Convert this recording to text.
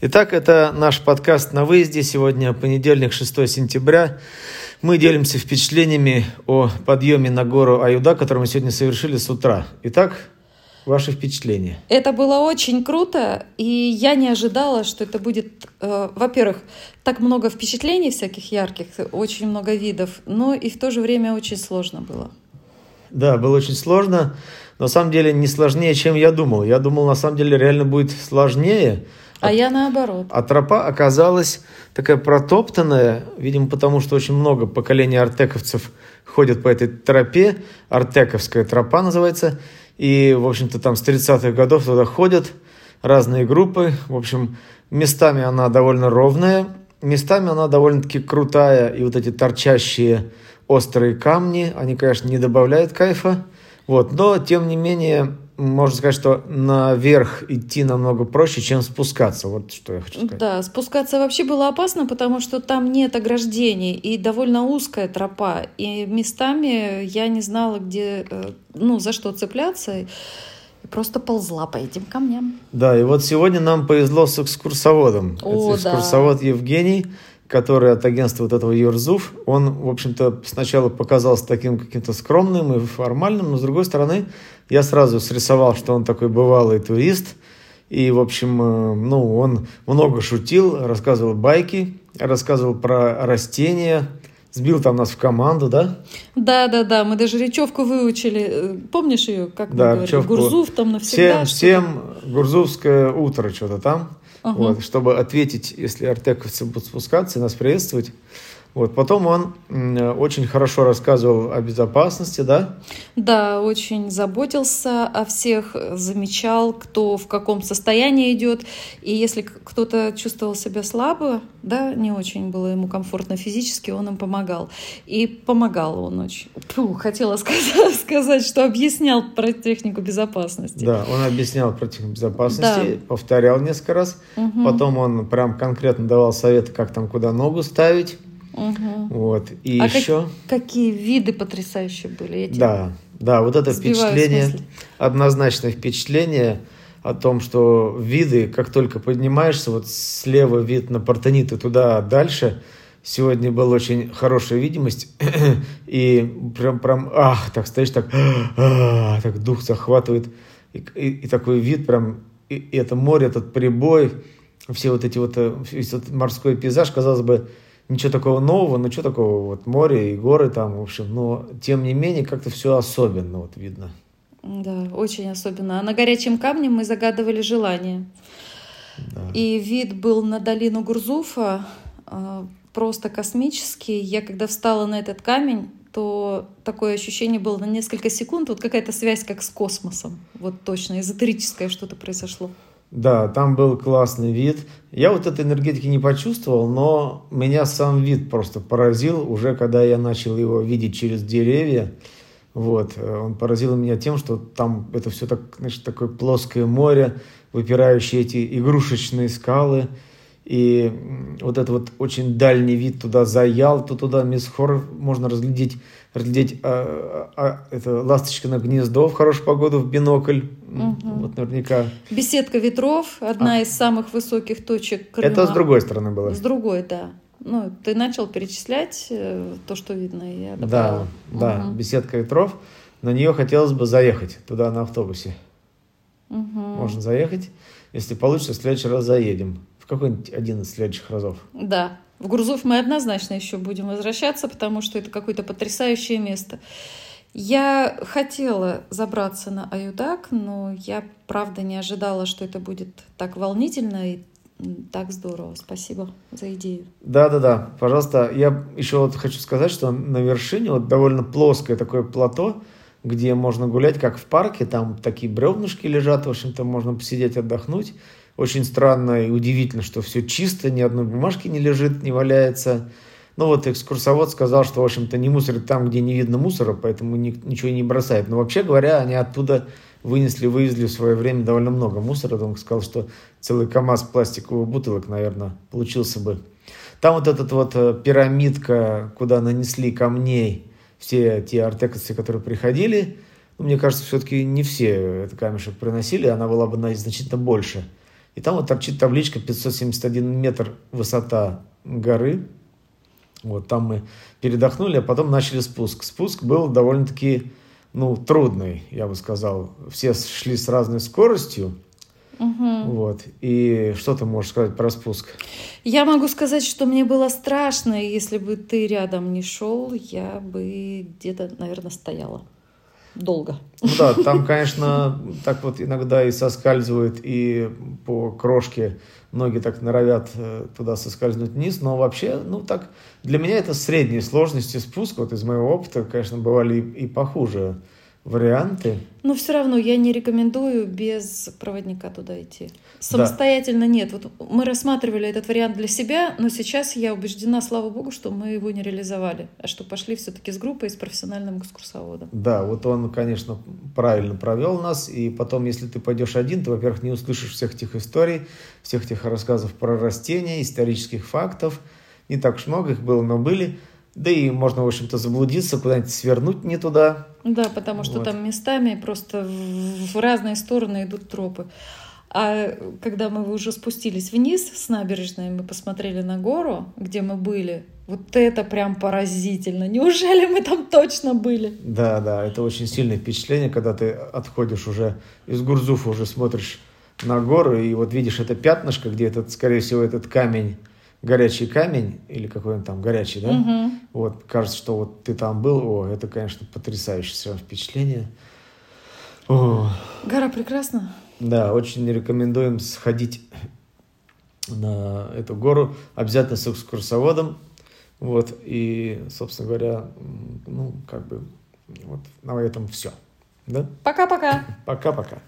Итак, это наш подкаст на выезде. Сегодня понедельник, 6 сентября. Мы делимся впечатлениями о подъеме на гору Аюда, который мы сегодня совершили с утра. Итак, ваши впечатления? Это было очень круто, и я не ожидала, что это будет, э, во-первых, так много впечатлений всяких ярких, очень много видов, но и в то же время очень сложно было. Да, было очень сложно. Но на самом деле не сложнее, чем я думал. Я думал, на самом деле реально будет сложнее. А я наоборот. А тропа оказалась такая протоптанная, видимо, потому что очень много поколений артековцев ходят по этой тропе. Артековская тропа называется. И, в общем-то, там с 30-х годов туда ходят разные группы. В общем, местами она довольно ровная, местами она довольно-таки крутая. И вот эти торчащие острые камни, они, конечно, не добавляют кайфа. Вот, но, тем не менее, можно сказать, что наверх идти намного проще, чем спускаться. Вот что я хочу сказать. Да, спускаться вообще было опасно, потому что там нет ограждений и довольно узкая тропа. И местами я не знала, где, э, ну, за что цепляться. И просто ползла по этим камням. Да, и вот сегодня нам повезло с экскурсоводом. О, Это экскурсовод да. Евгений, который от агентства вот этого Юрзуф. Он, в общем-то, сначала показался таким каким-то скромным и формальным, но, с другой стороны, я сразу срисовал, что он такой бывалый турист. И, в общем, э, ну, он много шутил, рассказывал байки, рассказывал про растения, сбил там нас в команду, да? Да, да, да. Мы даже речевку выучили. Э, Помнишь ее, как Да, мы говорим? речевку. Гурзуф там навсегда. Всем, всем Гурзувское утро что-то там. Ага. Вот, чтобы ответить, если артековцы будут спускаться и нас приветствовать. Вот. Потом он м, очень хорошо рассказывал о безопасности, да? Да, очень заботился о всех, замечал, кто в каком состоянии идет. И если кто-то чувствовал себя слабо, да, не очень было ему комфортно физически, он им помогал. И помогал он очень. Фу, хотела сказать, сказать, что объяснял про технику безопасности. Да, он объяснял про технику безопасности, повторял несколько раз. Мгм. Потом он прям конкретно давал советы, как там куда ногу ставить. Мгм. Вот. И А как- еще... Какие виды потрясающие были эти? Да, да, вот это впечатление, однозначное впечатление о том, что виды, как только поднимаешься, вот слева вид на Партенит и туда дальше, сегодня была очень хорошая видимость, и прям, прям, ах, так стоишь, так, «А», так дух захватывает, и, и- и такой вид прям, и, и это море, этот прибой, все вот эти вот, э, весь этот морской пейзаж, казалось бы, ничего такого нового, но что такого, вот море и горы там, в общем, но тем не менее как-то все особенно вот видно. Да, очень особенно. А на горячем камне мы загадывали желание. Да. И вид был на долину Гурзуфа э, просто космический. Я когда встала на этот камень, то такое ощущение было на несколько секунд, вот какая-то связь как с космосом. Вот точно, эзотерическое что-то произошло. Да, там был классный вид. Я вот этой энергетики не почувствовал, но меня сам вид просто поразил, уже когда я начал его видеть через деревья. Вот, э, он поразил меня тем, что там это все так, значит, такое плоское море, выпирающие эти игрушечные скалы. И вот этот вот очень дальний вид туда за Ялту, туда Мисхор можно разглядеть, разглядеть а, а, а, это ласточкино гнездо в хорошую погоду в бинокль. Мгм. Вот наверняка. Беседка ветров, одна из самых высоких точек Крыма. А. Это с другой стороны было. С другой, да. Ну, ты начал перечислять э, то, что видно, и я Да, добавила. да, Мгм. беседка ветров. На нее хотелось бы заехать туда на автобусе. Мгм. Можно заехать. Если получится, в следующий раз заедем. Какой-нибудь один из следующих разов. Да, в Грузов мы однозначно еще будем возвращаться, потому что это какое-то потрясающее место. Я хотела забраться на Аюдак, но я правда не ожидала, что это будет так волнительно и так здорово. Спасибо за идею. Да, да, да. Пожалуйста, я еще вот хочу сказать, что на вершине вот довольно плоское такое плато, где можно гулять, как в парке. Там такие бревнышки лежат, в общем-то, можно посидеть, отдохнуть. Очень странно и удивительно, что все чисто, ни одной бумажки не лежит, не валяется. Ну вот экскурсовод сказал, что, в общем-то, не мусорит там, где не видно мусора, поэтому ни- ничего не бросает. Но вообще говоря, они оттуда вынесли, вывезли в свое время довольно много мусора. Он сказал, что целый КАМАЗ пластиковых бутылок, наверное, получился бы. Там вот эта вот э, пирамидка, куда нанесли камней все те артекосы, которые приходили, ну, мне кажется, все-таки не все этот камешек приносили, она была бы на- значительно больше. И там вот торчит табличка 571 метр высота горы. Вот там мы передохнули, а потом начали спуск. Спуск был довольно-таки ну, трудный, я бы сказал. Все шли с разной скоростью. Угу. Вот. И что ты можешь сказать про спуск? Я могу сказать, что мне было страшно, если бы ты рядом не шел, я бы где-то, наверное, стояла долго. Ну да, там, конечно, так вот иногда и соскальзывают, и по крошке ноги так норовят э, туда соскальзнуть вниз, но вообще, ну так, для меня это средней сложности спуск, вот из моего опыта, конечно, бывали и, и похуже варианты. Но все равно я не рекомендую без проводника туда идти. Самостоятельно да. нет. Вот мы рассматривали этот вариант для себя, но сейчас я убеждена, слава богу, что мы его не реализовали, а что пошли все-таки с группой, с профессиональным экскурсоводом. Да, вот он, конечно, правильно провел нас, и потом, если ты пойдешь один, ты, во-первых, не услышишь всех этих историй, всех этих рассказов про растения, исторических фактов. Не так уж много их было, но были. Да и можно, в общем-то, заблудиться, куда-нибудь свернуть не туда. Да, потому что вот. там местами просто в разные стороны идут тропы. А когда мы уже спустились вниз с набережной, мы посмотрели на гору, где мы были. Вот это прям поразительно. Неужели мы там точно были? Да, да, это очень сильное впечатление, когда ты отходишь уже из Гурзуфа, уже смотришь на гору, и вот видишь это пятнышко, где этот, скорее всего, этот камень горячий камень, или какой он там горячий, да? Угу. Вот, кажется, что вот ты там был, о, это, конечно, потрясающее все впечатление. О. Гора прекрасна. Да, очень рекомендуем сходить на эту гору, обязательно с экскурсоводом, вот, и, собственно говоря, ну, как бы, вот, на этом все, да? Пока-пока. Пока-пока.